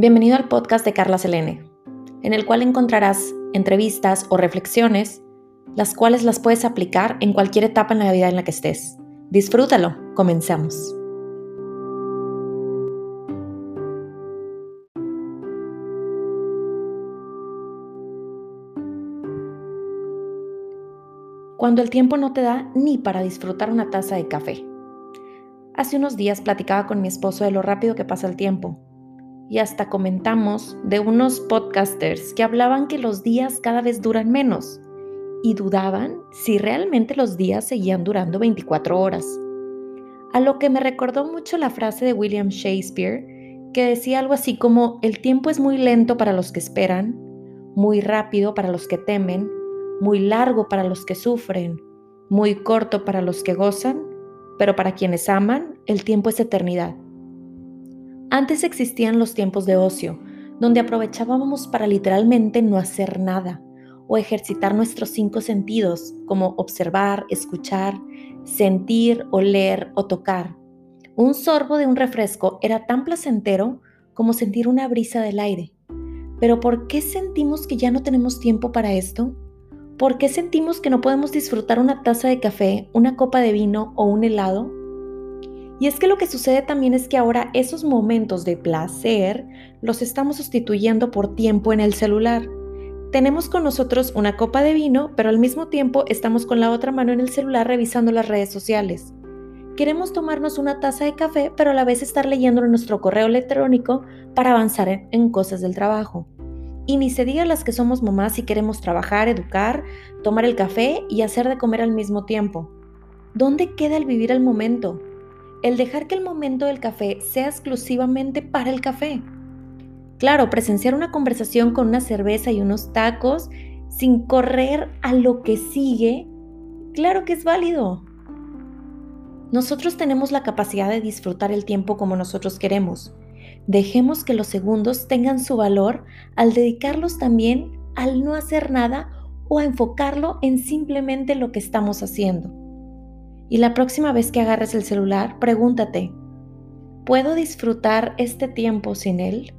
Bienvenido al podcast de Carla Selene, en el cual encontrarás entrevistas o reflexiones, las cuales las puedes aplicar en cualquier etapa en la vida en la que estés. Disfrútalo, comenzamos. Cuando el tiempo no te da ni para disfrutar una taza de café. Hace unos días platicaba con mi esposo de lo rápido que pasa el tiempo y hasta comentamos de unos podcasters que hablaban que los días cada vez duran menos y dudaban si realmente los días seguían durando 24 horas. A lo que me recordó mucho la frase de William Shakespeare que decía algo así como el tiempo es muy lento para los que esperan, muy rápido para los que temen, muy largo para los que sufren, muy corto para los que gozan, pero para quienes aman el tiempo es eternidad. Antes existían los tiempos de ocio, donde aprovechábamos para literalmente no hacer nada o ejercitar nuestros cinco sentidos, como observar, escuchar, sentir, oler o tocar. Un sorbo de un refresco era tan placentero como sentir una brisa del aire. Pero ¿por qué sentimos que ya no tenemos tiempo para esto? ¿Por qué sentimos que no podemos disfrutar una taza de café, una copa de vino o un helado? Y es que lo que sucede también es que ahora esos momentos de placer los estamos sustituyendo por tiempo en el celular. Tenemos con nosotros una copa de vino, pero al mismo tiempo estamos con la otra mano en el celular revisando las redes sociales. Queremos tomarnos una taza de café, pero a la vez estar leyendo nuestro correo electrónico para avanzar en, cosas del trabajo. Y ni se diga las que somos mamás y queremos trabajar, educar, tomar el café y hacer de comer al mismo tiempo. ¿Dónde queda el vivir el momento? El dejar que el momento del café sea exclusivamente para el café. Claro, presenciar una conversación con una cerveza y unos tacos sin correr a lo que sigue, claro que es válido. Nosotros tenemos la capacidad de disfrutar el tiempo como nosotros queremos. Dejemos que los segundos tengan su valor al dedicarlos también al no hacer nada o a enfocarlo en simplemente lo que estamos haciendo. Y la próxima vez que agarres el celular, pregúntate, ¿puedo disfrutar este tiempo sin él?